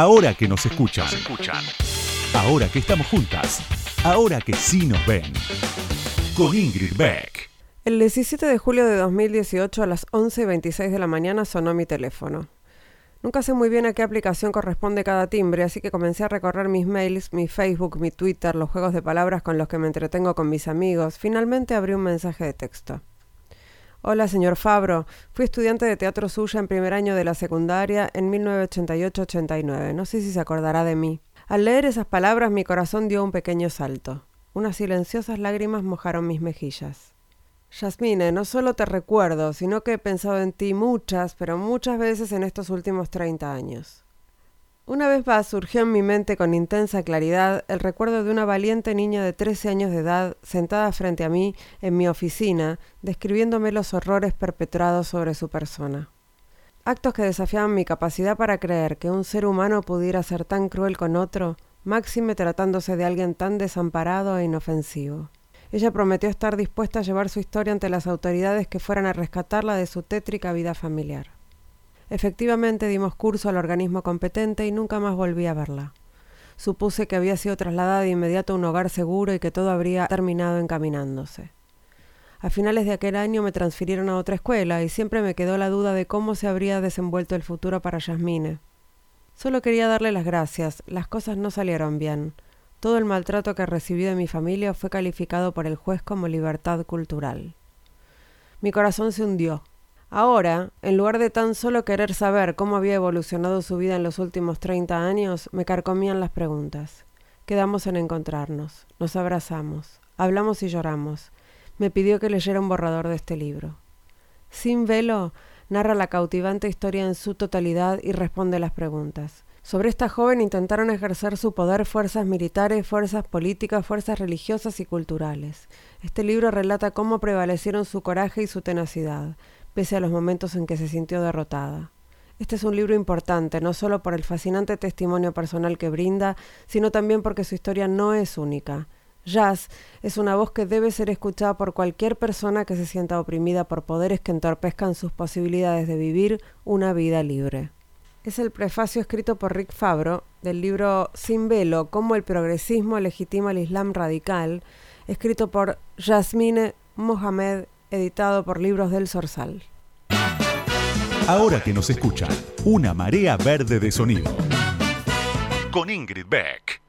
Ahora que nos escuchan. Ahora que estamos juntas. Ahora que sí nos ven. Con Ingrid Beck. El 17 de julio de 2018 a las 11.26 de la mañana sonó mi teléfono. Nunca sé muy bien a qué aplicación corresponde cada timbre, así que comencé a recorrer mis mails, mi Facebook, mi Twitter, los juegos de palabras con los que me entretengo con mis amigos. Finalmente abrí un mensaje de texto. Hola, señor Fabro. Fui estudiante de teatro suya en primer año de la secundaria en 1988-89. No sé si se acordará de mí. Al leer esas palabras mi corazón dio un pequeño salto. Unas silenciosas lágrimas mojaron mis mejillas. Yasmine, no solo te recuerdo, sino que he pensado en ti muchas, pero muchas veces en estos últimos 30 años. Una vez más surgió en mi mente con intensa claridad el recuerdo de una valiente niña de 13 años de edad sentada frente a mí en mi oficina, describiéndome los horrores perpetrados sobre su persona. Actos que desafiaban mi capacidad para creer que un ser humano pudiera ser tan cruel con otro, máxime tratándose de alguien tan desamparado e inofensivo. Ella prometió estar dispuesta a llevar su historia ante las autoridades que fueran a rescatarla de su tétrica vida familiar. Efectivamente dimos curso al organismo competente y nunca más volví a verla. Supuse que había sido trasladada de inmediato a un hogar seguro y que todo habría terminado encaminándose. A finales de aquel año me transfirieron a otra escuela y siempre me quedó la duda de cómo se habría desenvuelto el futuro para Yasmine. Solo quería darle las gracias, las cosas no salieron bien. Todo el maltrato que recibí de mi familia fue calificado por el juez como libertad cultural. Mi corazón se hundió. Ahora, en lugar de tan solo querer saber cómo había evolucionado su vida en los últimos treinta años, me carcomían las preguntas. Quedamos en encontrarnos, nos abrazamos, hablamos y lloramos. Me pidió que leyera un borrador de este libro. Sin velo, narra la cautivante historia en su totalidad y responde las preguntas. Sobre esta joven intentaron ejercer su poder fuerzas militares, fuerzas políticas, fuerzas religiosas y culturales. Este libro relata cómo prevalecieron su coraje y su tenacidad, pese a los momentos en que se sintió derrotada. Este es un libro importante, no solo por el fascinante testimonio personal que brinda, sino también porque su historia no es única. Jazz es una voz que debe ser escuchada por cualquier persona que se sienta oprimida por poderes que entorpezcan sus posibilidades de vivir una vida libre es el prefacio escrito por Rick Fabro del libro Sin velo, cómo el progresismo legitima el Islam radical, escrito por Yasmine Mohamed, editado por Libros del Sorsal. Ahora que nos escuchan, una marea verde de sonido. Con Ingrid Beck.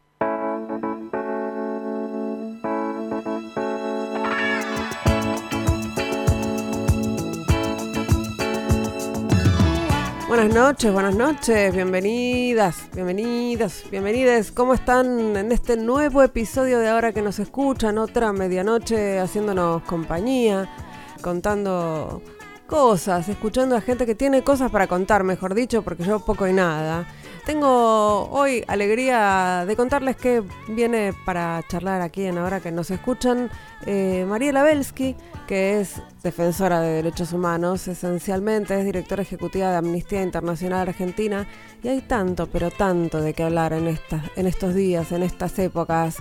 Buenas noches, buenas noches, bienvenidas, bienvenidas, bienvenidas. ¿Cómo están en este nuevo episodio de Ahora que nos escuchan? Otra medianoche haciéndonos compañía, contando cosas, escuchando a gente que tiene cosas para contar, mejor dicho, porque yo poco y nada. Tengo hoy alegría de contarles que viene para charlar aquí en Ahora que nos escuchan eh, Mariela Belsky, que es defensora de derechos humanos, esencialmente es directora ejecutiva de Amnistía Internacional Argentina, y hay tanto, pero tanto de qué hablar en, en estos días, en estas épocas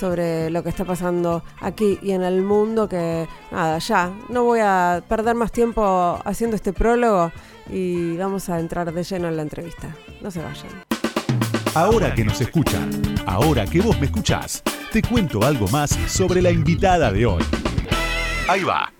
sobre lo que está pasando aquí y en el mundo que nada, ya, no voy a perder más tiempo haciendo este prólogo y vamos a entrar de lleno en la entrevista. No se vayan. Ahora que nos escuchan, ahora que vos me escuchás, te cuento algo más sobre la invitada de hoy. Ahí va.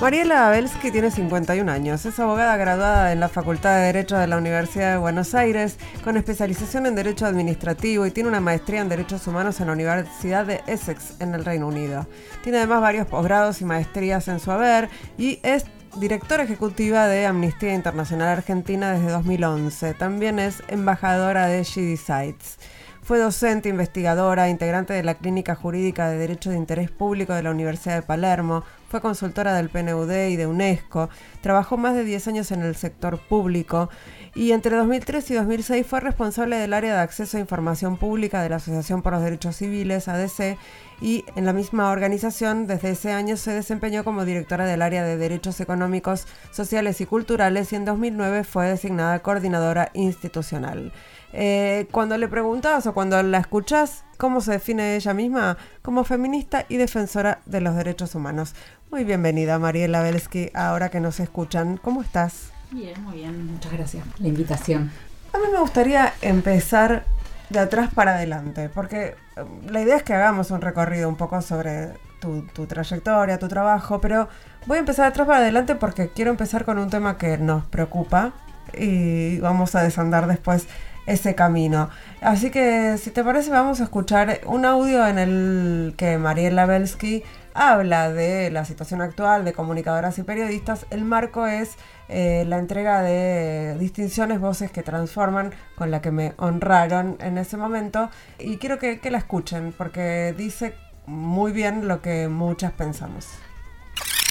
Mariela Abelsky tiene 51 años, es abogada graduada en la Facultad de Derecho de la Universidad de Buenos Aires, con especialización en Derecho Administrativo y tiene una maestría en Derechos Humanos en la Universidad de Essex, en el Reino Unido. Tiene además varios posgrados y maestrías en su haber y es directora ejecutiva de Amnistía Internacional Argentina desde 2011. También es embajadora de She Decides. Fue docente, investigadora, integrante de la Clínica Jurídica de Derecho de Interés Público de la Universidad de Palermo, fue consultora del PNUD y de UNESCO, trabajó más de 10 años en el sector público y entre 2003 y 2006 fue responsable del área de acceso a información pública de la Asociación por los Derechos Civiles, ADC, y en la misma organización desde ese año se desempeñó como directora del área de Derechos Económicos, Sociales y Culturales y en 2009 fue designada coordinadora institucional. Eh, cuando le preguntabas o cuando la escuchás, ¿cómo se define ella misma? Como feminista y defensora de los derechos humanos. Muy bienvenida, Mariela Belsky, ahora que nos escuchan. ¿Cómo estás? Bien, muy bien. Muchas gracias por la invitación. A mí me gustaría empezar de atrás para adelante, porque eh, la idea es que hagamos un recorrido un poco sobre tu, trayectoria, tu trabajo, pero voy a empezar de atrás para adelante porque quiero empezar con un tema que nos preocupa y vamos a desandar después ese camino. Así que si te parece vamos a escuchar un audio en el que Mariela Belsky habla de la situación actual de comunicadoras y periodistas. El marco es eh, la entrega de distinciones, voces que transforman, con la que me honraron en ese momento. Y quiero que, que la escuchen, porque dice muy bien lo que muchas pensamos.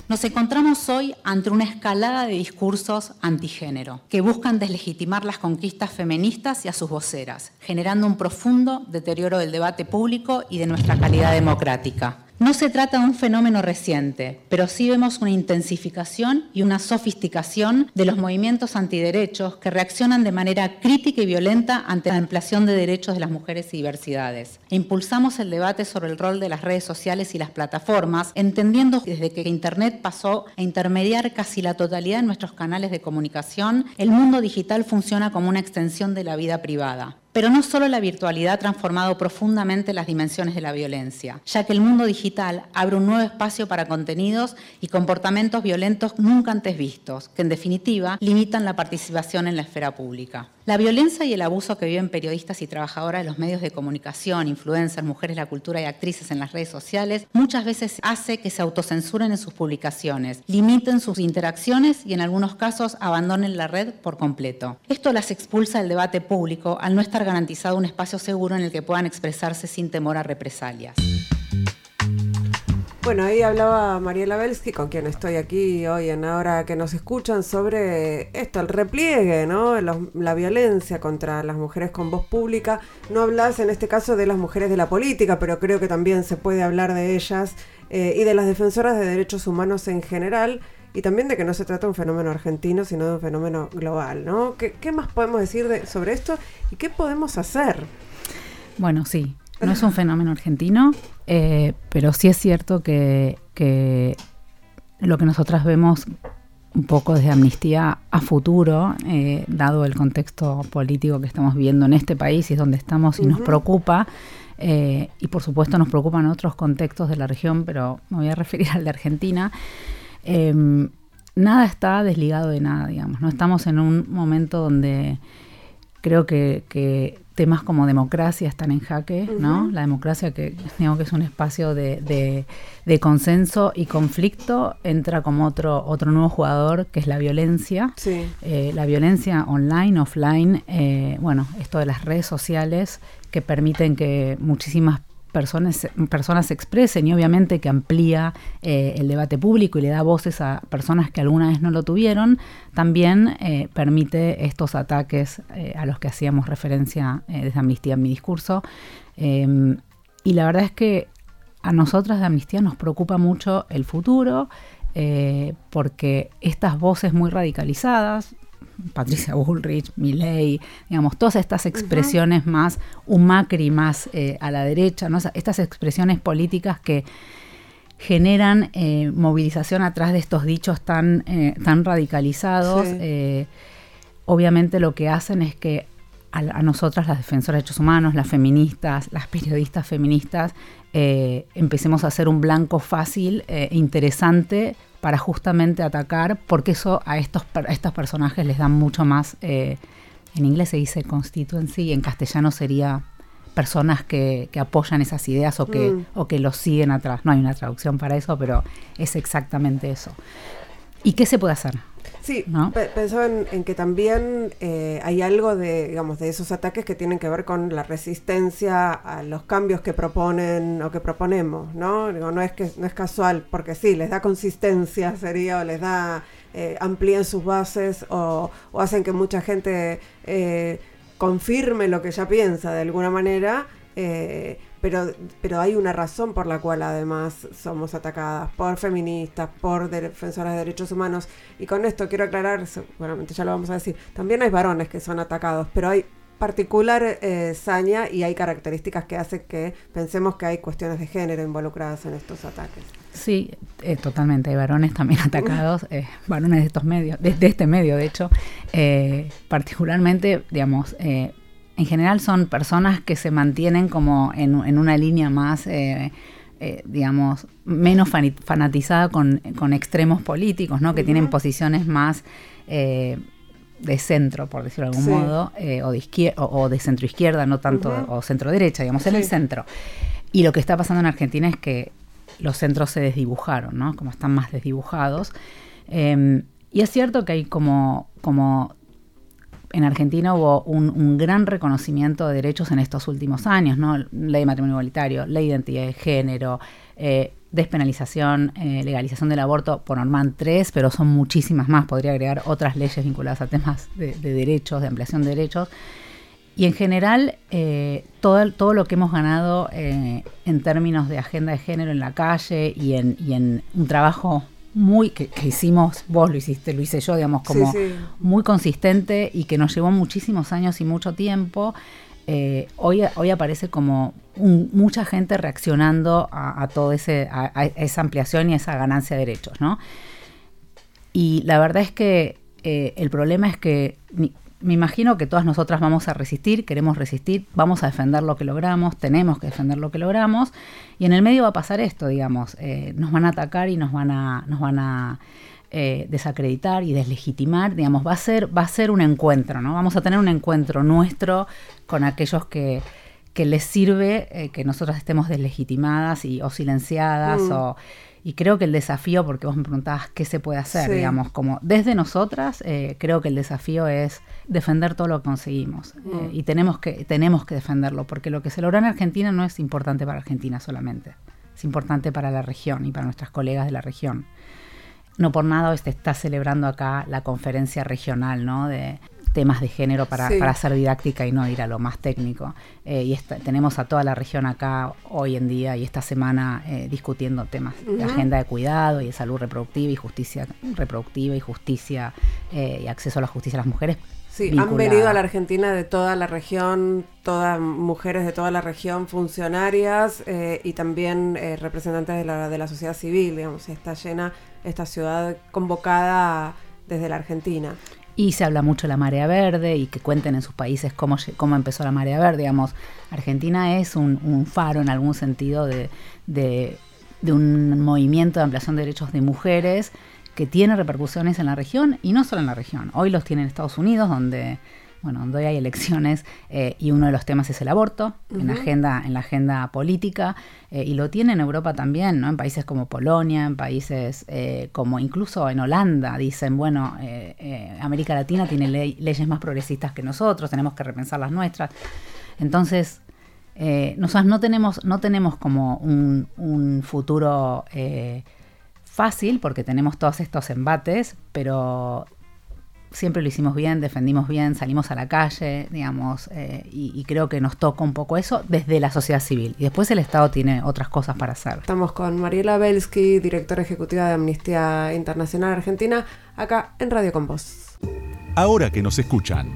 Nos encontramos hoy ante una escalada de discursos antigénero que buscan deslegitimar las conquistas feministas y a sus voceras, generando un profundo deterioro del debate público y de nuestra calidad democrática. No se trata de un fenómeno reciente, pero sí vemos una intensificación y una sofisticación de los movimientos antiderechos que reaccionan de manera crítica y violenta ante la ampliación de derechos de las mujeres y diversidades. impulsamos el debate sobre el rol de las redes sociales y las plataformas, entendiendo desde que Internet pasó a intermediar casi la totalidad de nuestros canales de comunicación, el mundo digital funciona como una extensión de la vida privada. Pero no solo la virtualidad ha transformado profundamente las dimensiones de la violencia, ya que el mundo digital abre un nuevo espacio para contenidos y comportamientos violentos nunca antes vistos, que en definitiva limitan la participación en la esfera pública. La violencia y el abuso que viven periodistas y trabajadoras de los medios de comunicación, influencers, mujeres de la cultura y actrices en las redes sociales, muchas veces hace que se autocensuren en sus publicaciones, limiten sus interacciones y en algunos casos abandonen la red por completo. Esto las expulsa del debate público al no estar garantizado un espacio seguro en el que puedan expresarse sin temor a represalias. Bueno, ahí hablaba Mariela Belsky, con quien estoy aquí hoy en Ahora que nos escuchan, sobre esto, el repliegue, ¿no? la violencia contra las mujeres con voz pública. No hablas en este caso de las mujeres de la política, pero creo que también se puede hablar de ellas eh, y de las defensoras de derechos humanos en general. Y también de que no se trata de un fenómeno argentino, sino de un fenómeno global, ¿no? ¿Qué, más podemos decir sobre esto y qué podemos hacer? Bueno, sí, no es un fenómeno argentino, eh, pero sí es cierto que, lo que nosotras vemos un poco desde Amnistía a futuro, eh, dado el contexto político que estamos viendo en este país y es donde estamos y nos preocupa, eh, y por supuesto nos preocupan otros contextos de la región, pero me voy a referir al de Argentina. Em, nada está desligado de nada, digamos. No estamos en un momento donde creo que temas como democracia están en jaque, ¿no? La democracia que digo que es un espacio de, consenso y conflicto entra como otro otro nuevo jugador que es la violencia, eh, la violencia online, offline, eh, bueno, esto de las redes sociales que permiten que muchísimas personas, personas se expresen y obviamente que amplía eh, el debate público y le da voces a personas que alguna vez no lo tuvieron, también eh, permite estos ataques eh, a los que hacíamos referencia desde Amnistía en mi discurso. Em, y la verdad es que a nosotras de Amnistía nos preocupa mucho el futuro, porque estas voces muy radicalizadas, Patricia Bullrich, Milley, digamos, todas estas expresiones más, un Macri más eh, a la derecha, ¿no? estas expresiones políticas que generan eh, movilización atrás de estos dichos tan, eh, tan radicalizados, obviamente lo que hacen es que a, nosotras, las defensoras de derechos humanos, las feministas, las periodistas feministas, empecemos a hacer un blanco fácil e interesante para justamente atacar, porque eso a estos, estos personajes les da mucho más, eh, en inglés se dice constituency, y en castellano sería personas que, apoyan esas ideas o que, mm. o que los siguen atrás. No hay una traducción para eso, pero es exactamente eso. ¿Y qué se puede hacer? Sí, pensaba en, que también eh, hay algo de, digamos, de esos ataques que tienen que ver con la resistencia a los cambios que proponen o que proponemos, ¿no? no es que no es casual, porque sí, les da consistencia, sería, o les da, eh, amplían sus bases o, hacen que mucha gente eh, confirme lo que ya piensa de alguna manera. Eh, pero, pero hay una razón por la cual además somos atacadas por feministas, por defensoras de derechos humanos. Y con esto quiero aclarar, seguramente ya lo vamos a decir, también hay varones que son atacados, pero hay particular eh, saña y hay características que hacen que pensemos que hay cuestiones de género involucradas en estos ataques. Sí, eh, totalmente. Hay varones también atacados, eh, varones de estos medios, de, este medio, de hecho. particularmente, digamos, en general son personas que se mantienen como en, una línea más, digamos, menos fanatizada con, extremos políticos, ¿no? Que tienen posiciones más de centro, por decirlo de algún modo, eh, o, de izquierda, o, de centro izquierda, no tanto, o centro derecha, digamos, en el centro. Y lo que está pasando en Argentina es que los centros se desdibujaron, ¿no? Como están más desdibujados. Em, y es cierto que hay como, como en Argentina hubo un, gran reconocimiento de derechos en estos últimos años, ¿no? Ley de matrimonio igualitario, ley de identidad de género, eh, despenalización, eh, legalización del aborto por Norman 3, pero son muchísimas más. Podría agregar otras leyes vinculadas a temas de, derechos, de ampliación de derechos. Y en general, eh, todo, todo lo que hemos ganado en términos de agenda de género en la calle y en un trabajo muy que, hicimos, vos lo hiciste, lo hice yo, digamos, como muy consistente y que nos llevó muchísimos años y mucho tiempo, eh, hoy, hoy aparece como mucha gente reaccionando a, todo ese, a, esa ampliación y a esa ganancia de derechos, ¿no? Y la verdad es que eh, el problema es que me imagino que todas nosotras vamos a resistir, queremos resistir, vamos a defender lo que logramos, tenemos que defender lo que logramos, y en el medio va a pasar esto, digamos, eh, nos van a atacar y nos van a, nos van a eh, desacreditar y deslegitimar, digamos, va a ser, va a ser un encuentro, ¿no? Vamos a tener un encuentro nuestro con aquellos que, que les sirve eh, que nosotras estemos deslegitimadas y, o silenciadas mm. o y creo que el desafío, porque vos me preguntabas qué se puede hacer, digamos, como desde nosotras, eh, creo que el desafío es defender todo lo que conseguimos. Mm. y tenemos que, tenemos que defenderlo, porque lo que se logra en Argentina no es importante para Argentina solamente, es importante para la región y para nuestras colegas de la región no por nada hoy se está celebrando acá la conferencia regional, ¿no? De temas de género para, para hacer didáctica y no ir a lo más técnico. Eh, y tenemos a toda la región acá hoy en día y esta semana eh, discutiendo temas de agenda de cuidado y de salud reproductiva y justicia reproductiva y justicia eh, y acceso a la justicia a las mujeres Sí, han venido a la Argentina de toda la región, todas mujeres de toda la región, funcionarias eh, y también eh, representantes de la, de la sociedad civil, digamos, está llena esta ciudad convocada desde la Argentina. Y se habla mucho de la marea verde y que cuenten en sus países cómo, cómo empezó la marea verde. Digamos, Argentina es un, faro en algún sentido de, de, de un movimiento de ampliación de derechos de mujeres que tiene repercusiones en la región y no solo en la región. Hoy los tiene en Estados Unidos, donde bueno, donde hoy hay elecciones eh, y uno de los temas es el aborto en la agenda, en la agenda política, eh, y lo tiene en Europa también, ¿no? En países como Polonia, en países eh, como incluso en Holanda, dicen, bueno, América Latina tiene leyes más progresistas que nosotros, tenemos que repensar las nuestras. Entonces, nosotros no tenemos, no tenemos como un, un futuro fácil porque tenemos todos estos embates, pero siempre lo hicimos bien, defendimos bien, salimos a la calle, digamos, eh, y, creo que nos toca un poco eso desde la sociedad civil. Y después el Estado tiene otras cosas para hacer. Estamos con Mariela Belsky, directora ejecutiva de Amnistía Internacional Argentina, acá en Radio Con Voz. Ahora que nos escuchan.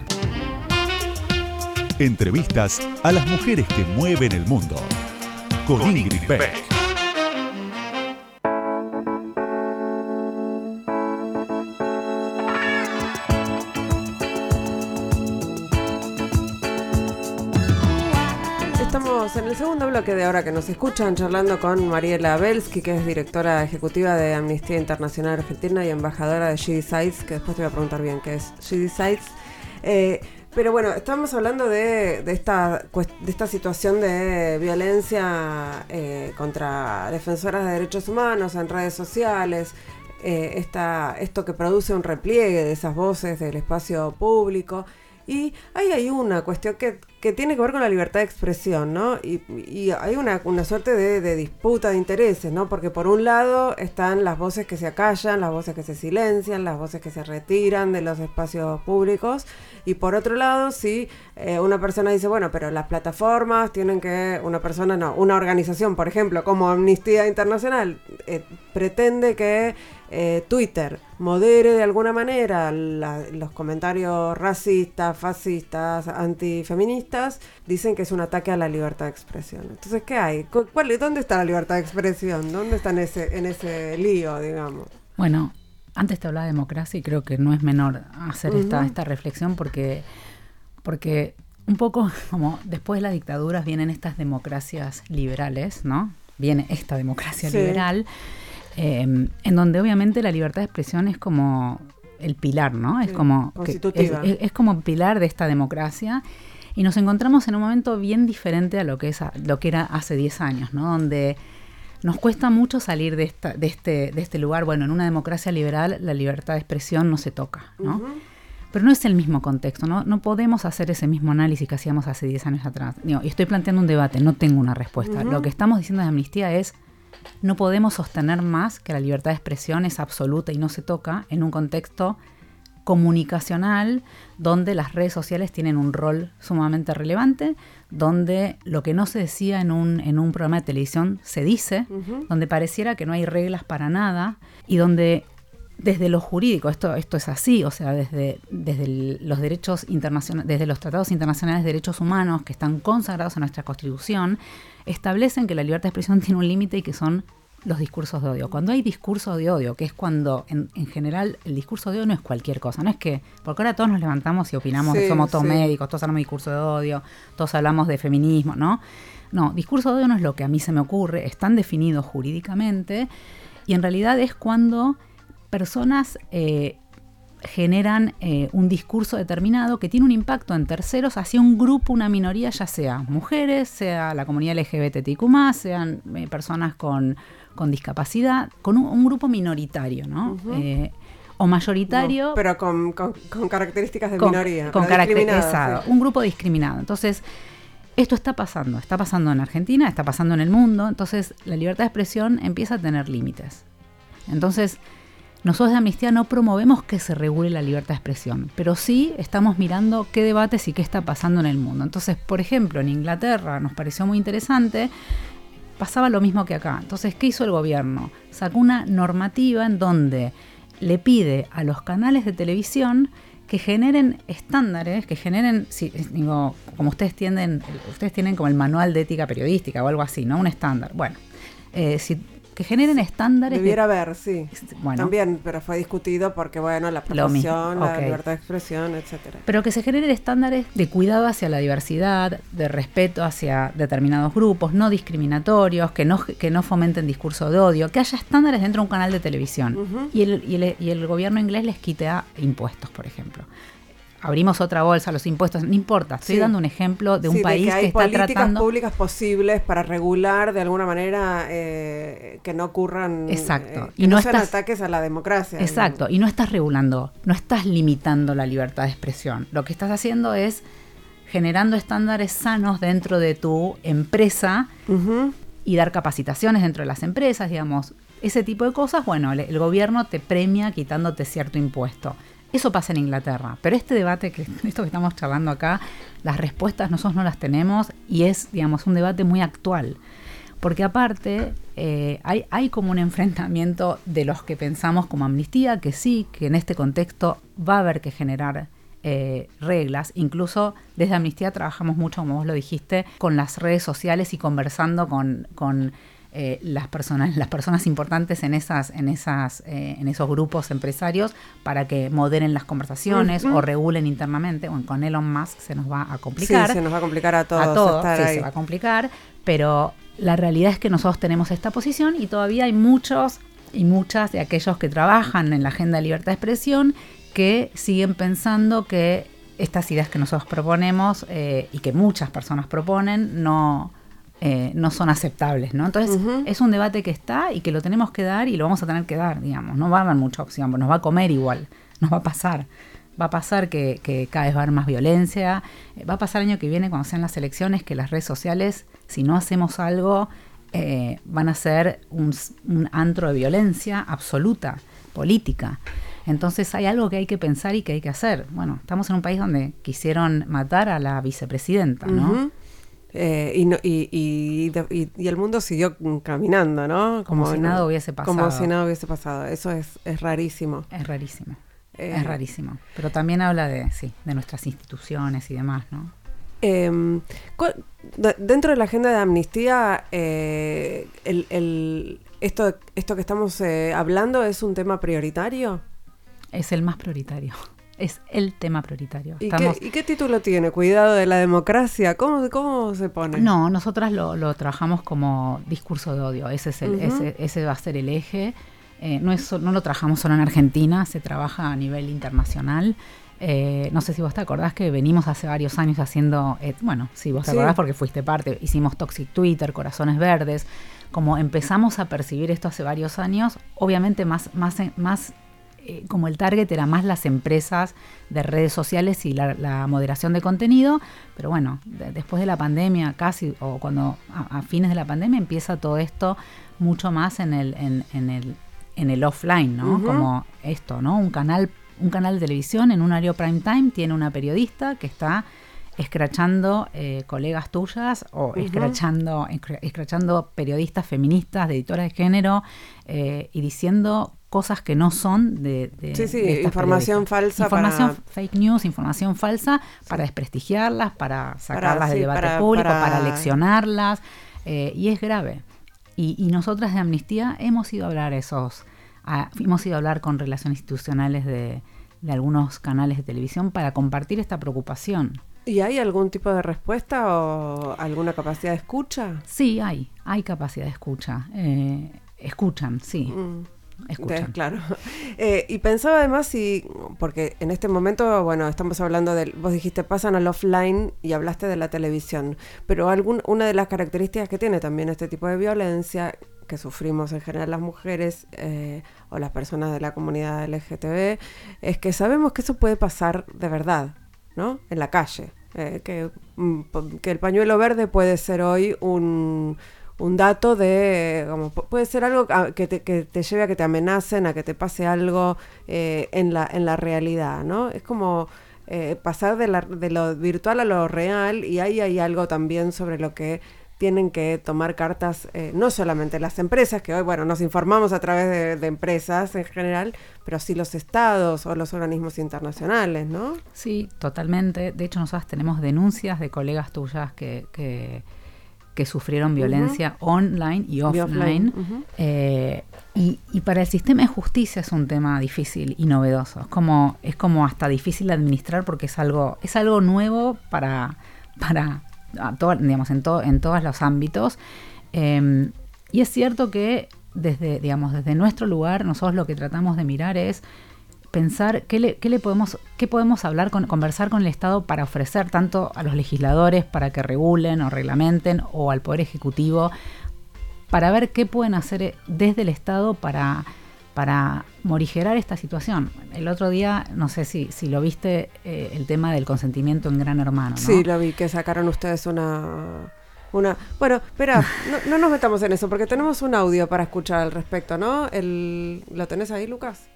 Entrevistas a las mujeres que mueven el mundo. Con, Ingrid Beck. Bloque de ahora que nos escuchan, charlando con Mariela Belsky, que es directora ejecutiva de Amnistía Internacional Argentina y embajadora de She Decides, que después te voy a preguntar bien qué es She Decides. Eh, pero bueno, estamos hablando de, esta, de esta situación de violencia eh, contra defensoras de derechos humanos en redes sociales, eh, esto que produce un repliegue de esas voces del espacio público. Y ahí hay una cuestión que, que tiene que ver con la libertad de expresión, ¿no? Y, hay una, una suerte de, disputa de intereses, ¿no? Porque por un lado están las voces que se acallan, las voces que se silencian, las voces que se retiran de los espacios públicos, y por otro lado, si eh, una persona dice, bueno, pero las plataformas tienen que, una persona, no, una organización, por ejemplo, como Amnistía Internacional, eh, pretende que eh, Twitter modere de alguna manera los comentarios racistas, fascistas, antifeministas, dicen que es un ataque a la libertad de expresión. Entonces, ¿qué hay? ¿Cuál, ¿Dónde está la libertad de expresión? ¿Dónde está en ese, en ese lío, digamos? Bueno, antes te hablaba de democracia y creo que no es menor hacer esta, esta reflexión porque, porque un poco como después de las dictaduras vienen estas democracias liberales, ¿no? Viene esta democracia liberal Em, en donde obviamente la libertad de expresión es como el pilar, ¿no? Es como es, como pilar de esta democracia y nos encontramos en un momento bien diferente a lo que es lo que era hace 10 años, ¿no? Donde nos cuesta mucho salir de, esta, de, este, de este lugar. Bueno, en una democracia liberal la libertad de expresión no se toca, ¿no? Pero no es el mismo contexto, ¿no? No podemos hacer ese mismo análisis que hacíamos hace 10 años atrás. y estoy planteando un debate, no tengo una respuesta. Lo que estamos diciendo de amnistía es no podemos sostener más que la libertad de expresión es absoluta y no se toca en un contexto comunicacional donde las redes sociales tienen un rol sumamente relevante, donde lo que no se decía en un, en un programa de televisión se dice, donde pareciera que no hay reglas para nada y donde desde lo jurídico, esto, esto es así, o sea, desde, desde los derechos internacionales, desde los tratados internacionales de derechos humanos que están consagrados en nuestra constitución, establecen que la libertad de expresión tiene un límite y que son los discursos de odio. Cuando hay discurso de odio, que es cuando en, general el discurso de odio no es cualquier cosa, no es que, porque ahora todos nos levantamos y opinamos, somos todos médicos, todos hablamos de discurso de odio, todos hablamos de feminismo, ¿no? No, discurso de odio no es lo que a mí se me ocurre, están definidos jurídicamente y en realidad es cuando personas eh, generan eh, un discurso determinado que tiene un impacto en terceros hacia un grupo, una minoría, ya sea mujeres, sea la comunidad LGBTIQ, sean eh, personas con, discapacidad, con un, grupo minoritario, ¿no? Eh, o mayoritario. pero con, características de minoría. Con características, un grupo discriminado. Entonces, esto está pasando, está pasando en Argentina, está pasando en el mundo, entonces la libertad de expresión empieza a tener límites. Entonces, nosotros de Amnistía no promovemos que se regule la libertad de expresión, pero sí estamos mirando qué debates y qué está pasando en el mundo. Entonces, por ejemplo, en Inglaterra nos pareció muy interesante, pasaba lo mismo que acá. Entonces, ¿qué hizo el gobierno? Sacó una normativa en donde le pide a los canales de televisión que generen estándares, que generen, si, como ustedes tienen, ustedes tienen como el manual de ética periodística o algo así, ¿no? Un estándar. Bueno, eh, si que generen estándares. Debiera haber, sí. Bueno, También, pero fue discutido porque, bueno, la profesión, la libertad de expresión, etcétera. Pero que se generen estándares de cuidado hacia la diversidad, de respeto hacia determinados grupos, no discriminatorios, que no, que no fomenten discurso de odio, que haya estándares dentro de un canal de televisión. y, el, y, el, y el gobierno inglés les quite impuestos, por ejemplo abrimos otra bolsa, los impuestos, no importa, estoy dando un ejemplo de un país que, hay está políticas públicas posibles para regular de alguna manera eh, que no ocurran exacto. eh, y no, sean ataques a la democracia exacto. Y no estás regulando no estás limitando la libertad de expresión. Lo que estás haciendo es generando estándares sanos dentro de tu empresa y dar capacitaciones dentro de las empresas digamos. Ese tipo de cosas bueno el gobierno te premia quitándote cierto impuesto eso pasa en Inglaterra, pero este debate, que esto que estamos charlando acá, las respuestas nosotros no las tenemos y es, digamos, un debate muy actual. Porque aparte eh, hay, como un enfrentamiento de los que pensamos como amnistía, que sí, que en este contexto va a haber que generar eh, reglas. Incluso desde Amnistía trabajamos mucho, como vos lo dijiste, con las redes sociales y conversando con, con eh, las personas, las personas importantes en esas, en esas, eh, en esos grupos empresarios para que moderen las conversaciones o regulen internamente. Bueno, con Elon Musk se nos va a complicar. Sí, se nos va a complicar a todos. A todos, sí, se va a complicar, pero la realidad es que nosotros tenemos esta posición y todavía hay muchos y muchas de aquellos que trabajan en la agenda de libertad de expresión que siguen pensando que estas ideas que nosotros proponemos eh, y que muchas personas proponen no, eh, no son aceptables, ¿no? Entonces es un debate que está y que lo tenemos que dar y lo vamos a tener que dar, digamos. No va a haber mucha opción, nos va a comer igual, nos va a pasar. Va a pasar que, cada vez va a haber más violencia. Eh, va a pasar el año que viene cuando sean las elecciones que las redes sociales, si no hacemos algo, eh, van a ser un, un antro de violencia absoluta, política. Entonces hay algo que hay que pensar y que hay que hacer. Bueno, estamos en un país donde quisieron matar a la vicepresidenta, ¿no? Eh, y, no- y, y, y- y el mundo siguió caminando, ¿no? Como si nada hubiese Como pasado. si nada hubiese pasado. Eso es, es rarísimo. Es rarísimo. Eh, Es rarísimo. Pero también habla de, sí, de nuestras instituciones y demás, ¿no? Eh, dentro de la agenda de amnistía, eh, el, el- esto, esto que estamos eh, hablando es un tema prioritario. Es el más prioritario. Es el tema prioritario. ¿Y, Estamos, qué, y qué título tiene? ¿Cuidado de la democracia? ¿Cómo, cómo se pone? No, nosotras lo, lo trabajamos como discurso de odio. Ese, es el, ese, ese va a ser el eje. Eh, no, es, no lo trabajamos solo en Argentina, se trabaja a nivel internacional. Eh, no sé si vos te acordás que venimos hace varios años haciendo, eh, bueno, sí, vos te Sí. acordás porque fuiste parte, hicimos Toxic Twitter, Corazones Verdes, como empezamos a percibir esto hace varios años, obviamente más, más eh, como el target era más las empresas de redes sociales y la, la moderación de contenido, pero bueno, de- después de la pandemia casi, o cuando a, a fines de la pandemia empieza todo esto mucho más en el, en, en el, en el offline, ¿no? Como esto, ¿no? Un canal, un canal de televisión en un horario prime time tiene una periodista que está escrachando eh, colegas tuyas o escrachando, escra- escrachando periodistas feministas, de editoras de género eh, y diciendo cosas que no son de, de- Sí, sí, de información falsa Información para- fake news, información falsa para desprestigiarlas, para sacarlas sí, del debate para- público, para- para, leccionarlas eh, y es grave. Y, y nosotras de Amnistía hemos ido a hablar esos, a- hemos ido a hablar con relaciones institucionales de, de algunos canales de televisión para compartir esta preocupación. ¿Y hay algún tipo de respuesta o alguna capacidad de escucha? Sí, hay, hay capacidad de escucha. eh, escuchan, sí, Mm. Escuchan. Claro. Eh, y pensaba además si, porque en este momento, bueno, estamos hablando del, vos dijiste pasan al offline y hablaste de la televisión, pero algún, una de las características que tiene también este tipo de violencia que sufrimos en general las mujeres eh, o las personas de la comunidad LGTB es que sabemos que eso puede pasar de verdad, ¿no? En la calle. Eh, que, mm, que el pañuelo verde puede ser hoy un, un dato de, como, pu- puede ser algo a- que te, que te lleve a que te amenacen, a que te pase algo eh, en, la, en la realidad, ¿no? Es como eh, pasar de, la- de lo virtual a lo real y ahí hay algo también sobre lo que tienen que tomar cartas, eh, no solamente las empresas, que hoy, bueno, nos informamos a través de, de empresas en general, pero sí los estados o los organismos internacionales, ¿no? Sí, totalmente. De hecho, nosotros tenemos denuncias de colegas tuyas que, que, que sufrieron violencia online y offline. Eh, y, y para el sistema de justicia es un tema difícil y novedoso. Es como, es como hasta difícil de administrar porque es algo, es algo nuevo para, para a todo- digamos, en, to- en todos los ámbitos. Eh, y es cierto que desde, digamos, desde nuestro lugar, nosotros lo que tratamos de mirar es pensar qué le, qué le podemos, qué podemos hablar con, conversar con el Estado para ofrecer tanto a los legisladores para que regulen o reglamenten o al Poder Ejecutivo para ver qué pueden hacer eh, desde el Estado para, para morigerar esta situación. El otro día, no sé si, si lo viste, eh, el tema del consentimiento en Gran Hermano. ¿no? Sí, lo vi, que sacaron ustedes una... una bueno, espera, no, no nos metamos en eso, porque tenemos un audio para escuchar al respecto, ¿no? El, ¿Lo tenés ahí, Lucas?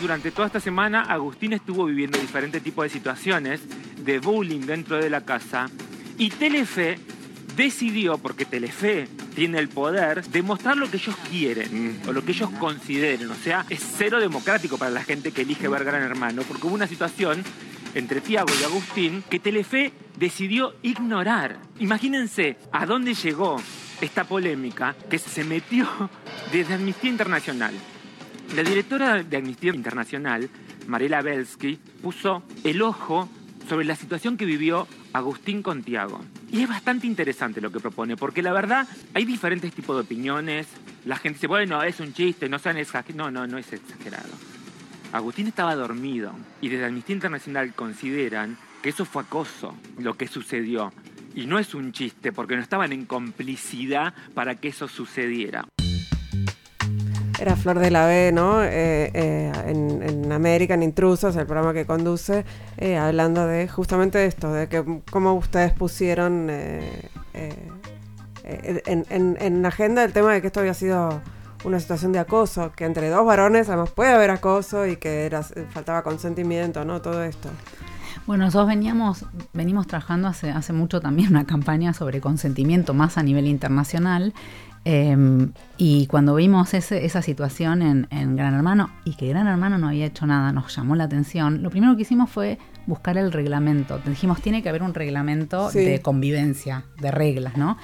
Durante toda esta semana, Agustín estuvo viviendo diferentes tipos de situaciones de bullying dentro de la casa y Telefe decidió, porque Telefe tiene el poder, demostrar lo que ellos quieren o lo que ellos consideren. O sea, es cero democrático para la gente que elige ver Gran Hermano, porque hubo una situación entre Tiago y Agustín que Telefe decidió ignorar. Imagínense a dónde llegó esta polémica que se metió desde Amnistía Internacional. La directora de Amnistía Internacional, Mariela Belsky, puso el ojo sobre la situación que vivió Agustín con Tiago. Y es bastante interesante lo que propone, porque la verdad hay diferentes tipos de opiniones. La gente dice, bueno, es un chiste, no sean exagerados. No, no, no es exagerado. Agustín estaba dormido y desde Amnistía Internacional consideran que eso fue acoso, lo que sucedió. Y no es un chiste, porque no estaban en complicidad para que eso sucediera. Era Flor de la B, ¿no? Eh, eh, en, en American Intrusos, el programa que conduce, eh, hablando de justamente esto, de que cómo ustedes pusieron eh, eh, en agenda el tema de que esto había sido una situación de acoso, que entre dos varones además puede haber acoso y que era, faltaba consentimiento, ¿no? Todo esto. Bueno, nosotros veníamos, venimos trabajando hace, hace mucho también una campaña sobre consentimiento más a nivel internacional. Em, y cuando vimos esa situación en, Gran Hermano y que Gran Hermano no había hecho nada, nos llamó la atención, lo primero que hicimos fue buscar el reglamento. Dijimos, tiene que haber un reglamento de convivencia, de reglas, ¿no?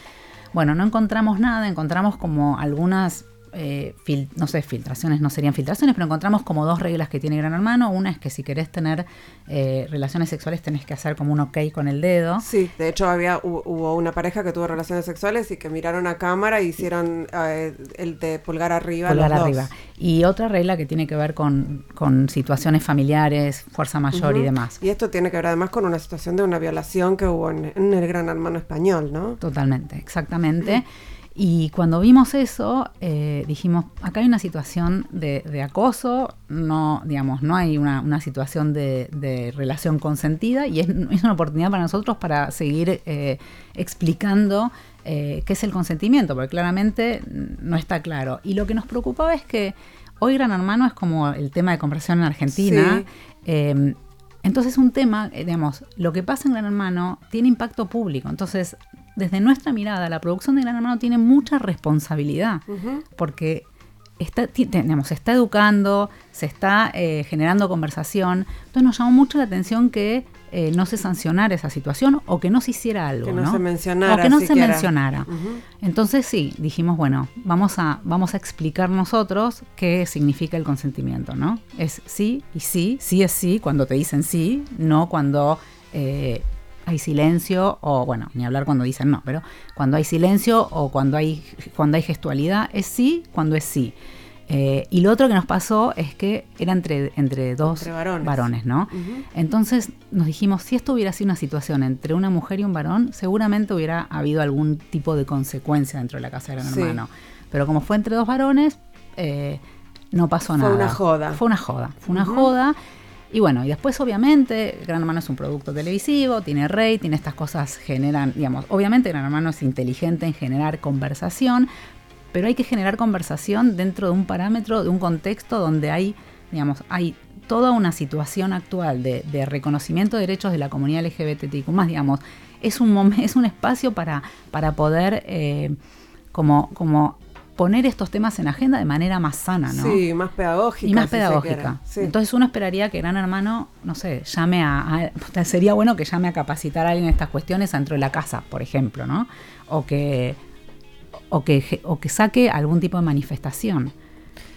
Bueno, no encontramos nada, encontramos como algunas eh, no sé, filtraciones no serían filtraciones, pero encontramos como dos reglas que tiene Gran Hermano. Una es que si querés tener eh, relaciones sexuales tenés que hacer como un ok con el dedo. Sí, de hecho había hubo una pareja que tuvo relaciones sexuales y que miraron a cámara y hicieron eh, el de pulgar arriba. Pulgar arriba. Y otra regla que tiene que ver con, situaciones familiares, fuerza mayor y demás. Y esto tiene que ver además con una situación de una violación que hubo en, el Gran Hermano español, ¿no? Totalmente, exactamente. Y cuando vimos eso, eh, dijimos, acá hay una situación de, acoso, no, digamos, no hay una, situación de, relación consentida y es, una oportunidad para nosotros para seguir eh, explicando eh, qué es el consentimiento, porque claramente no está claro. Y lo que nos preocupaba es que hoy Gran Hermano es como el tema de conversión en Argentina. Em, entonces un tema, digamos, lo que pasa en Gran Hermano tiene impacto público. Entonces desde nuestra mirada, la producción de Gran Hermano tiene mucha responsabilidad, porque está, digamos, se está educando, se está eh, generando conversación. Entonces nos llamó mucho la atención que eh, no se sancionara esa situación o que no se hiciera algo. Que no, se mencionara. O que no se mencionara. Entonces sí, dijimos, bueno, vamos a, vamos a explicar nosotros qué significa el consentimiento, ¿no? Es sí y sí, sí es sí cuando te dicen sí, no cuando eh, hay silencio o bueno, ni hablar cuando dicen no, pero cuando hay silencio o cuando hay, cuando hay gestualidad es sí, cuando es sí. Eh, y lo otro que nos pasó es que era entre, entre dos varones. ¿no? Entonces nos dijimos, si esto hubiera sido una situación entre una mujer y un varón, seguramente hubiera habido algún tipo de consecuencia dentro de la casa de Gran Hermano. Pero como fue entre dos varones, eh, no pasó nada. Fue una joda. Fue una joda. Fue una joda. Y bueno, y después obviamente Gran Hermano es un producto televisivo, tiene rey, tiene estas cosas, generan, digamos, obviamente Gran Hermano es inteligente en generar conversación, pero hay que generar conversación dentro de un parámetro, de un contexto donde hay, digamos, hay toda una situación actual de, reconocimiento de derechos de la comunidad LGBTIQ, más digamos, es un, es un espacio para, para poder eh, como, como poner estos temas en agenda de manera más sana, ¿no? Sí, más pedagógica. Y más pedagógica. Entonces uno esperaría que Gran Hermano, no sé, llame a, Sería bueno que llame a capacitar a alguien en estas cuestiones dentro de la casa, por ejemplo, ¿no? O que, o que, o que saque algún tipo de manifestación.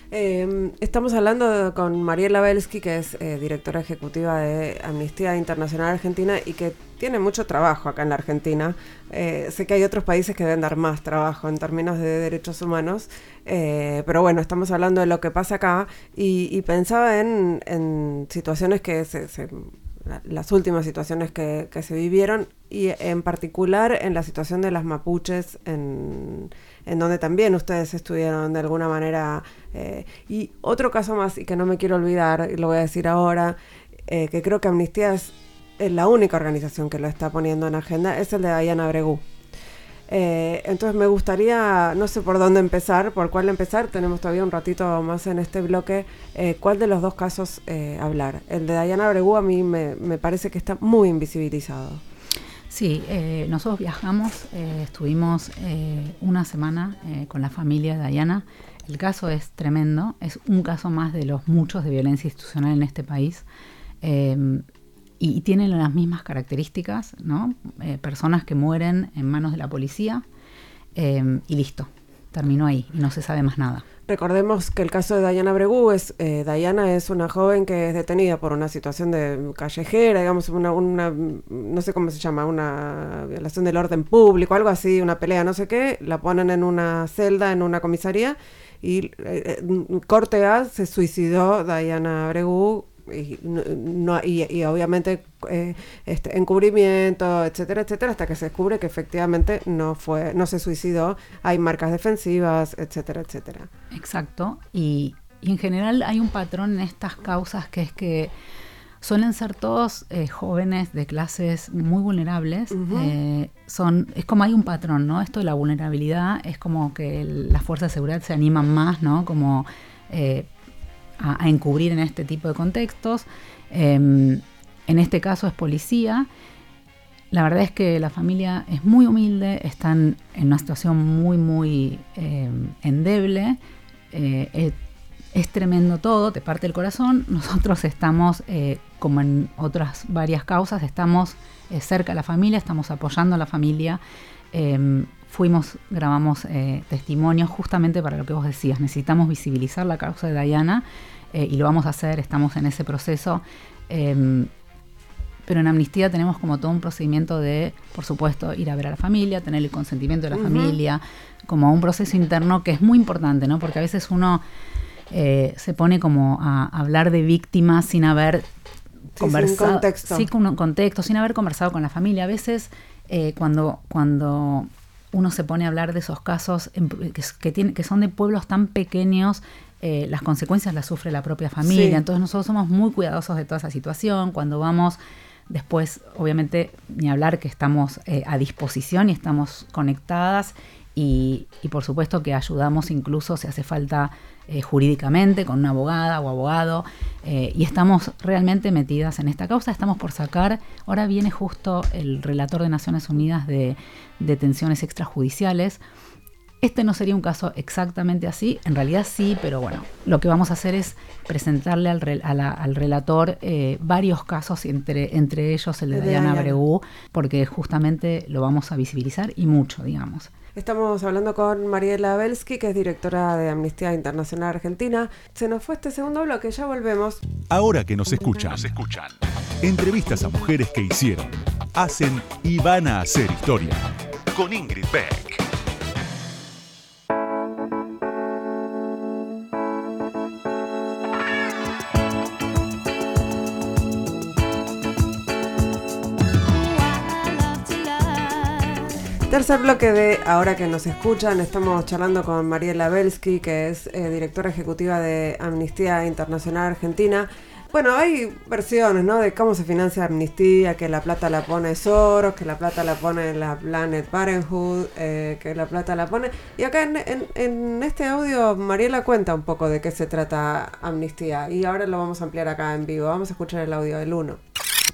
Em, estamos hablando con Mariela Belsky, que es eh, directora ejecutiva de Amnistía Internacional Argentina y que tiene mucho trabajo acá en la Argentina. Eh, sé que hay otros países que deben dar más trabajo en términos de derechos humanos, eh, pero bueno, estamos hablando de lo que pasa acá y, pensaba en, situaciones que se, las últimas situaciones que, que, se vivieron y en particular en la situación de las mapuches en, en donde también ustedes estuvieron de alguna manera. Eh, y otro caso más, y que no me quiero olvidar, y lo voy a decir ahora, eh, que creo que Amnistía es, la única organización que lo está poniendo en agenda, es el de Diana Bregú. Eh, entonces me gustaría, no sé por dónde empezar, por cuál empezar, tenemos todavía un ratito más en este bloque, cuál de los dos casos hablar. El de Diana Bregú a mí me, parece que está muy invisibilizado. Sí, eh, nosotros viajamos, eh, estuvimos eh, una semana con la familia de Dayana. El caso es tremendo, es un caso más de los muchos de violencia institucional en este país. Y, tienen las mismas características, ¿no? personas que mueren en manos de la policía em, y listo, terminó ahí y no se sabe más nada. Recordemos que el caso de Diana Bregú es, eh, Diana es una joven que es detenida por una situación de callejera, digamos, una, no sé cómo se llama, una violación del orden público, algo así, una pelea, no sé qué, la ponen en una celda, en una comisaría, y eh, eh, corte A se suicidó Diana Bregú y, no, y, obviamente eh, este, encubrimiento, etcétera, etcétera, hasta que se descubre que efectivamente no fue, no se suicidó, hay marcas defensivas, etcétera, etcétera. Exacto, y, en general hay un patrón en estas causas que es que suelen ser todos eh, jóvenes de clases muy vulnerables. Eh, son, es como hay un patrón, ¿no? Esto de la vulnerabilidad es como que las fuerzas de seguridad se animan más, ¿no? Como a, encubrir en este tipo de contextos. Em, en este caso es policía. La verdad es que la familia es muy humilde, están en una situación muy, muy eh, endeble. Eh, es tremendo todo, te parte el corazón. Nosotros estamos, eh, como en otras varias causas, estamos eh, cerca de la familia, estamos apoyando a la familia. Fuimos, grabamos eh, testimonios justamente para lo que vos decías. Necesitamos visibilizar la causa de Diana y lo vamos a hacer, estamos en ese proceso. Em, pero en Amnistía tenemos como todo un procedimiento de, por supuesto, ir a ver a la familia, tener el consentimiento de la familia, como un proceso interno que es muy importante, ¿no? Porque a veces uno eh, se pone como a hablar de víctimas sin haber conversado. contexto. Sí, con un contexto, sin haber conversado con la familia. A veces eh, cuando, cuando uno se pone a hablar de esos casos que, tiene, que son de pueblos tan pequeños, eh, las consecuencias las sufre la propia familia. Entonces nosotros somos muy cuidadosos de toda esa situación. Cuando vamos después, obviamente, ni hablar que estamos a disposición y estamos conectadas y, y, por supuesto que ayudamos incluso si hace falta eh, jurídicamente con una abogada o abogado eh, y estamos realmente metidas en esta causa. Estamos por sacar, ahora viene justo el relator de Naciones Unidas de detenciones extrajudiciales. Este no sería un caso exactamente así, en realidad sí, pero bueno, lo que vamos a hacer es presentarle al, al relator eh, varios casos, entre, entre ellos el de, de Diana Bregu, porque justamente lo vamos a visibilizar y mucho, digamos. Estamos hablando con Mariela Belsky, que es directora de Amnistía Internacional Argentina. Se nos fue este segundo bloque, ya volvemos. Ahora que nos escuchan, nos escuchan. Entrevistas a mujeres que hicieron, hacen y van a hacer historia. Con Ingrid Beck. Tercer bloque de Ahora que nos escuchan, estamos charlando con Mariela Belsky, que es eh, directora ejecutiva de Amnistía Internacional Argentina. Bueno, hay versiones, ¿no? De cómo se financia Amnistía, que la plata la pone Soros, que la plata la pone la Planet Parenthood, eh, que la plata la pone... Y acá en, este audio Mariela cuenta un poco de qué se trata Amnistía y ahora lo vamos a ampliar acá en vivo. Vamos a escuchar el audio del 1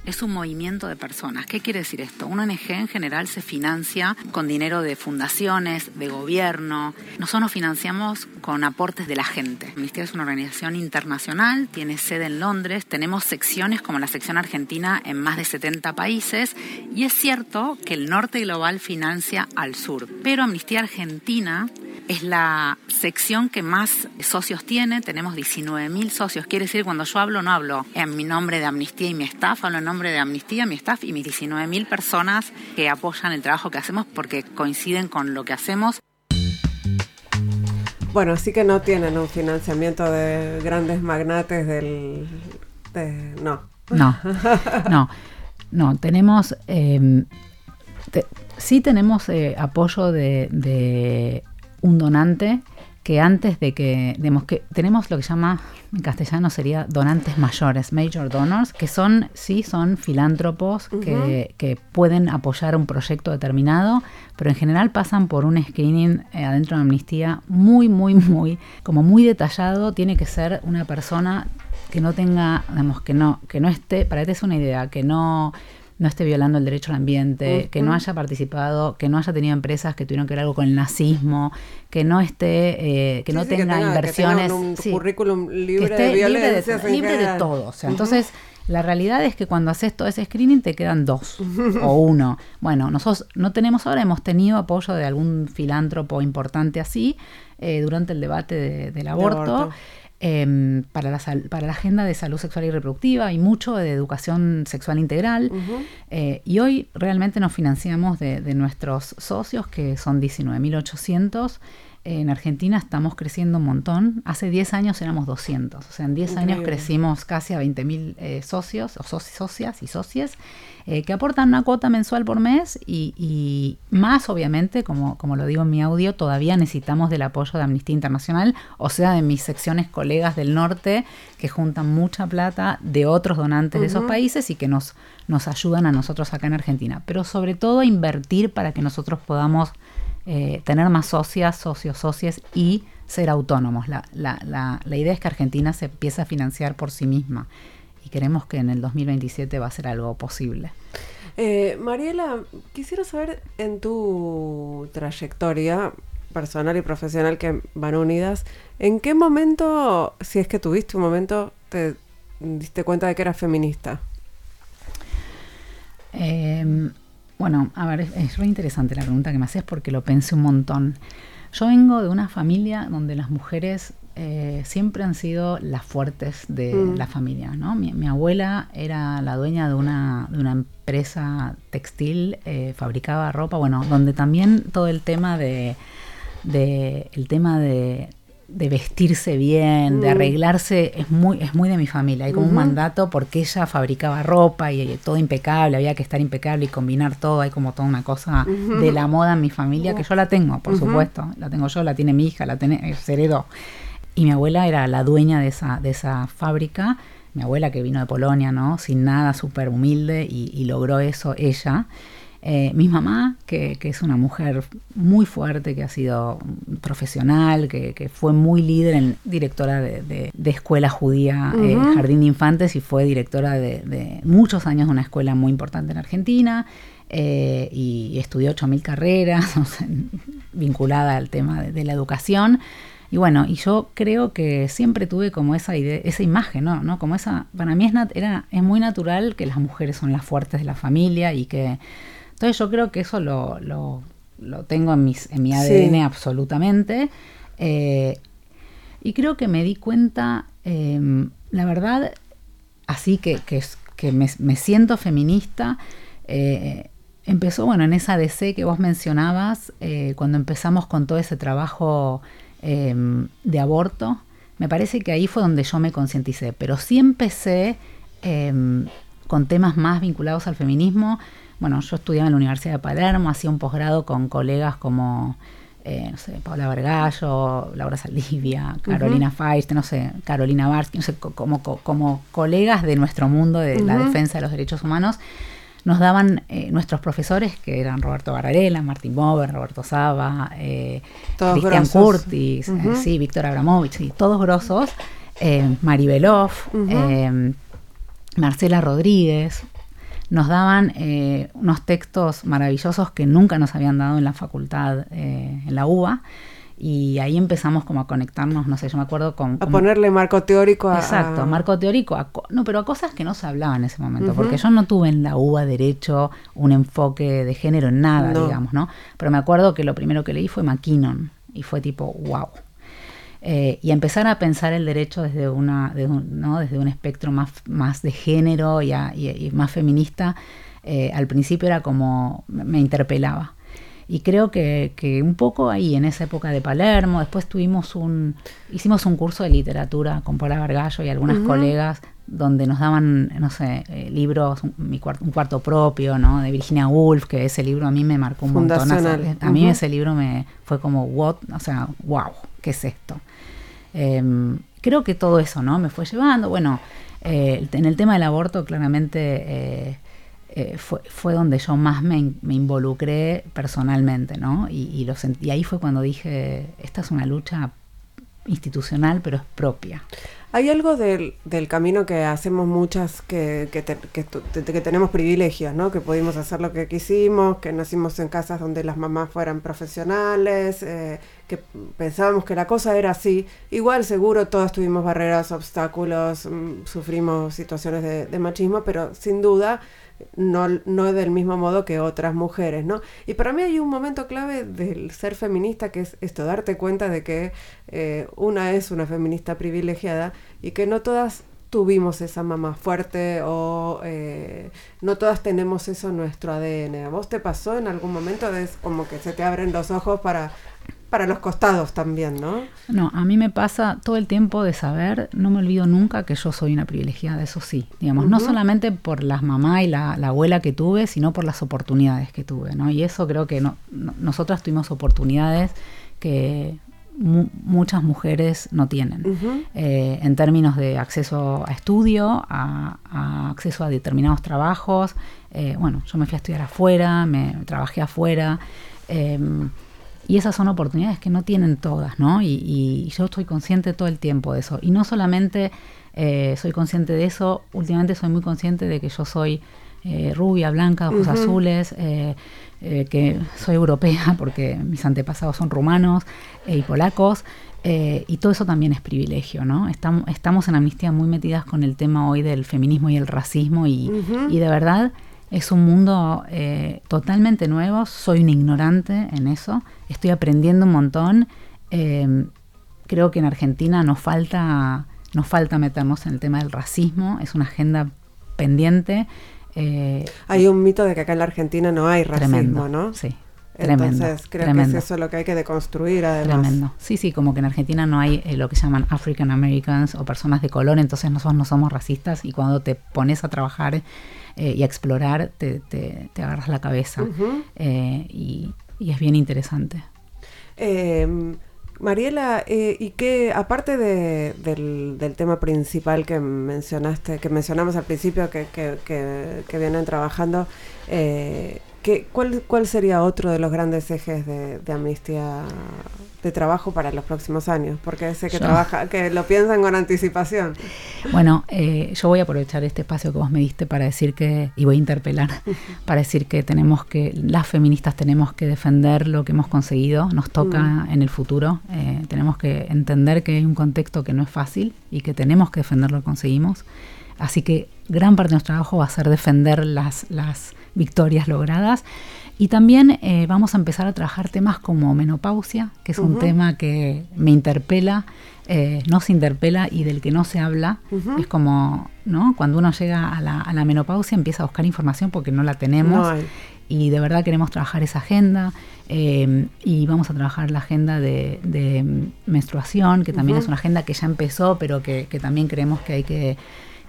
es un movimiento de personas. ¿Qué quiere decir esto? Una ONG en general se financia con dinero de fundaciones, de gobierno. Nosotros nos financiamos con aportes de la gente. Amnistía es una organización internacional, tiene sede en Londres, tenemos secciones como la sección argentina en más de 70 países y es cierto que el norte global financia al sur, pero Amnistía Argentina es la sección que más socios tiene, tenemos 19.000 socios, quiere decir cuando yo hablo no hablo en mi nombre de Amnistía y mi staff, hablo en de Amnistía, mi staff y mis 19.000 personas que apoyan el trabajo que hacemos porque coinciden con lo que hacemos. Bueno, sí que no tienen un financiamiento de grandes magnates del... no. No, no, no, tenemos... Eh, sí tenemos eh, apoyo de un donante que antes de que, digamos, que tenemos lo que llama, en castellano sería donantes mayores, major donors, que son, sí, son filántropos que, que, pueden apoyar un proyecto determinado, pero en general pasan por un screening eh, adentro de Amnistía muy, muy, muy, como muy detallado, tiene que ser una persona que no tenga, digamos, que no, que no esté, para que te es una idea, que no no esté violando el derecho al ambiente, que no haya participado, que no haya tenido empresas que tuvieron que ver algo con el nazismo, que no esté, eh, que no tenga, inversiones, un currículum libre de violencia, libre de, todo. O sea, entonces la realidad es que cuando haces todo ese screening te quedan dos o uno. Bueno, nosotros no tenemos ahora, hemos tenido apoyo de algún filántropo importante así eh, durante el debate del aborto. Em, para, la, para la agenda de salud sexual y reproductiva y mucho de educación sexual integral. Eh, y hoy realmente nos financiamos de, de nuestros socios, que son 19.800 en Argentina estamos creciendo un montón. Hace 10 años éramos 200. O sea, en 10 años crecimos casi a 20.000 eh, socios o socias y socias eh, que aportan una cuota mensual por mes y, más, obviamente, como, como lo digo en mi audio, todavía necesitamos del apoyo de Amnistía Internacional, o sea, de mis secciones colegas del norte que juntan mucha plata de otros donantes de esos países y que nos, nos ayudan a nosotros acá en Argentina. Pero sobre todo a invertir para que nosotros podamos eh, tener más socias, socios, socias y ser autónomos. La, la, la, la, idea es que Argentina se empiece a financiar por sí misma y queremos que en el 2027 va a ser algo posible. Eh, Mariela, quisiera saber en tu trayectoria personal y profesional que van unidas, ¿en qué momento, si es que tuviste un momento, te diste cuenta de que eras feminista? Em, bueno, a ver, es, muy interesante la pregunta que me haces porque lo pensé un montón. Yo vengo de una familia donde las mujeres eh, siempre han sido las fuertes de mm. la familia, ¿no? Mi, abuela era la dueña de una, de una empresa textil, eh, fabricaba ropa, bueno, donde también todo el tema de, de el tema de, de vestirse bien, de mm. arreglarse, es muy, es muy de mi familia. Hay como un mandato porque ella fabricaba ropa y, todo impecable, había que estar impecable y combinar todo. Hay como toda una cosa de la moda en mi familia que yo la tengo, por supuesto. La tengo yo, la tiene mi hija, la tiene, se heredó. Y mi abuela era la dueña de esa, de esa fábrica. Mi abuela que vino de Polonia, ¿no? Sin nada, súper humilde y, logró eso ella. Eh, mi mamá, que, es una mujer muy fuerte, que ha sido profesional, que, fue muy líder, en, directora de, escuela judía, eh, Jardín de Infantes, y fue directora de, muchos años de una escuela muy importante en Argentina. Eh, y estudió 8.000 carreras vinculada al tema de la educación. Y bueno, y yo creo que siempre tuve como esa idea, esa imagen, ¿no? ¿no? Como esa, para mí es, era, es muy natural que las mujeres son las fuertes de la familia y que... Entonces yo creo que eso lo, lo, lo tengo en, mis, en mi ADN absolutamente. Eh, y creo que me di cuenta, em, la verdad, así que, que, que me, me, siento feminista, eh, empezó, bueno, en esa DC que vos mencionabas, eh, cuando empezamos con todo ese trabajo Em, de aborto, me parece que ahí fue donde yo me concienticé, pero sí empecé em, con temas más vinculados al feminismo. Bueno, yo estudiaba en la Universidad de Palermo, hacía un posgrado con colegas como, eh, no sé, Paula Vergallo, Laura Saldivia, Carolina Feist, no sé, Carolina Barsky, no sé, como, como, colegas de nuestro mundo de la defensa de los derechos humanos nos daban eh, nuestros profesores, que eran Roberto Barrarela, Martín Mover, Roberto Saba, eh, Cristian Curtis, eh, sí, Víctor Abramovich, sí, todos grosos, Maribelov, Marcela Rodríguez, nos daban unos textos maravillosos que nunca nos habían dado en la facultad, en la UBA, y ahí empezamos como a conectarnos, no sé, yo me acuerdo con... A ponerle marco teórico a... Exacto, marco teórico, a, no, pero a cosas que no se hablaban en ese momento, porque yo no tuve en la UBA derecho un enfoque de género en nada, digamos, ¿no? Pero me acuerdo que lo primero que leí fue McKinnon y fue tipo, wow. Eh, y empezar a pensar el derecho desde, una, un, ¿no? desde un espectro más, más de género y, y, más feminista, eh, al principio era como, me interpelaba. Y creo que, que, un poco ahí, en esa época de Palermo, después tuvimos un, hicimos un curso de literatura con Paula Vergallo y algunas colegas donde nos daban, no sé, eh, libros, un, mi cuarto, un cuarto propio, ¿no? De Virginia Woolf, que ese libro a mí me marcó un montón. A mí ese libro me fue como, what, o sea, wow, ¿qué es esto? Em, creo que todo eso, ¿no? Me fue llevando, bueno, eh, en el tema del aborto claramente... Eh, eh, fue, fue, donde yo más me, involucré personalmente, ¿no? Y, y ahí fue cuando dije, esta es una lucha institucional, pero es propia. Hay algo del, del camino que hacemos muchas que, que, que, tenemos privilegios, ¿no? Que pudimos hacer lo que quisimos, que nacimos en casas donde las mamás fueran profesionales, pensábamos que la cosa era así. Igual seguro todos tuvimos barreras, obstáculos, mm, sufrimos situaciones de, de machismo, pero sin duda no, no del mismo modo que otras mujeres, ¿no? Y para mí hay un momento clave del ser feminista que es esto, darte cuenta de que eh, una es una feminista privilegiada y que no todas tuvimos esa mamá fuerte o eh, no todas tenemos eso en nuestro ADN. ¿A vos te pasó en algún momento? Es como que se te abren los ojos para para los costados también, ¿no? No, a mí me pasa todo el tiempo de saber, no me olvido nunca que yo soy una privilegiada, eso sí, digamos, no solamente por las mamá y la, abuela que tuve, sino por las oportunidades que tuve, ¿no? Y eso creo que no, nosotras tuvimos oportunidades que muchas mujeres no tienen, eh, en términos de acceso a estudio, a, acceso a determinados trabajos. Eh, bueno, yo me fui a estudiar afuera, me trabajé afuera. Em, y esas son oportunidades que no tienen todas, ¿no? Y, yo estoy consciente todo el tiempo de eso. Y no solamente eh, soy consciente de eso, últimamente soy muy consciente de que yo soy eh, rubia, blanca, ojos azules, eh, que soy europea porque mis antepasados son rumanos y polacos. y todo eso también es privilegio, ¿no? Estamos, estamos en Amnistía muy metidas con el tema hoy del feminismo y el racismo y, y de verdad es un mundo eh, totalmente nuevo, soy un ignorante en eso, estoy aprendiendo un montón. Eh, creo que en Argentina nos falta, nos falta meternos en el tema del racismo, es una agenda pendiente. Eh, hay un mito de que acá en la Argentina no hay racismo, ¿no? Sí. Entonces creo que es eso lo que hay que deconstruir además. Tremendo. Sí, sí, como que en Argentina no hay lo que llaman African Americans o personas de color, entonces nosotros no somos racistas y cuando te pones a trabajar eh, y a explorar, te, te, agarras la cabeza. Eh, y, es bien interesante. Em, Mariela, eh, ¿y qué, aparte del, del, tema principal que mencionaste, que mencionamos al principio, que, que, que, vienen trabajando, ¿qué, cuál, ¿cuál sería otro de los grandes ejes de, de Amnistía de trabajo para los próximos años? Porque sé que trabaja, que lo piensan con anticipación. Bueno, eh, yo voy a aprovechar este espacio que vos me diste para decir que, y voy a interpelar, para decir que tenemos que, las feministas tenemos que defender lo que hemos conseguido, nos toca mm. en el futuro, eh, tenemos que entender que hay un contexto que no es fácil y que tenemos que defender lo que conseguimos. Así que gran parte de nuestro trabajo va a ser defender las, las victorias logradas y también eh, vamos a empezar a trabajar temas como menopausia, que es un tema que me interpela, eh, no se interpela y del que no se habla. Es como, ¿no? Cuando uno llega a la, menopausia empieza a buscar información porque no la tenemos. y de verdad queremos trabajar esa agenda eh, y vamos a trabajar la agenda de, menstruación, que también es una agenda que ya empezó, pero que, también creemos que hay que,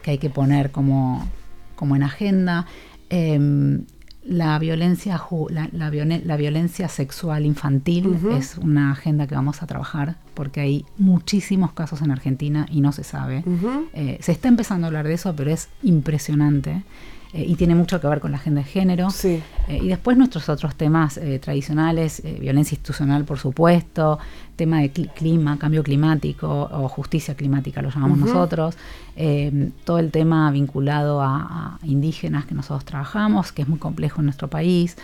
que, hay que poner como, como en agenda. Em, la violencia, la, la, violencia sexual infantil es una agenda que vamos a trabajar porque hay muchísimos casos en Argentina y no se sabe. Eh, se está empezando a hablar de eso, pero es impresionante. Eh, y tiene mucho que ver con la agenda de género. Sí. Eh, y después nuestros otros temas eh, tradicionales, violencia institucional, por supuesto, tema de clima, cambio climático o justicia climática, lo llamamos nosotros, todo el tema vinculado a, indígenas que nosotros trabajamos, que es muy complejo en nuestro país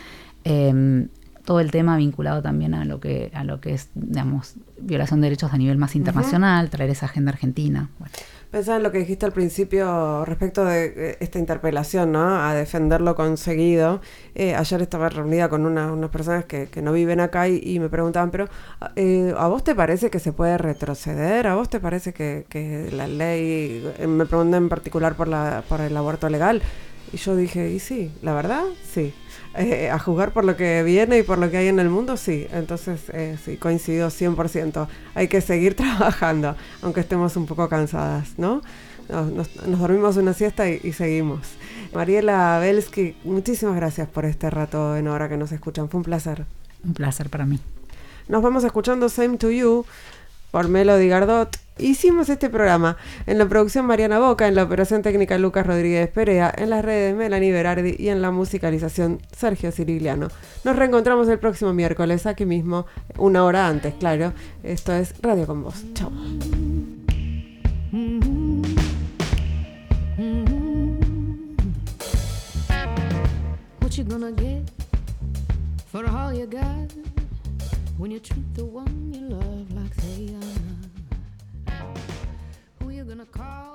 todo el tema vinculado también a lo que a lo que es digamos violación de derechos a nivel más internacional traer esa agenda argentina bueno. Pensaba en lo que dijiste al principio respecto de eh, esta interpelación, ¿no? A defender lo conseguido. Eh, ayer estaba reunida con unas personas que, no viven acá y, me preguntaban, pero eh, ¿a vos te parece que se puede retroceder? ¿A vos te parece que, la ley, me pregunté en particular por, la, por el aborto legal? Y yo dije, y sí, la verdad, sí. Eh, a jugar por lo que viene y por lo que hay en el mundo, sí. Entonces, eh, sí, coincido 100%. Hay que seguir trabajando, aunque estemos un poco cansadas, ¿no? Nos, dormimos una siesta y, seguimos. Mariela Belsky, muchísimas gracias por este rato en hora que nos escuchan. Fue un placer. Un placer para mí. Nos vamos escuchando Same to You por Melody Gardot hicimos este programa. En la producción Mariana Boca, en la operación técnica Lucas Rodríguez Perea, en las redes Melanie Berardi y en la musicalización Sergio Cirigliano. Nos reencontramos el próximo miércoles, aquí mismo, una hora antes, claro. Esto es Radio con Vos. Chao. when you treat the one you love gonna call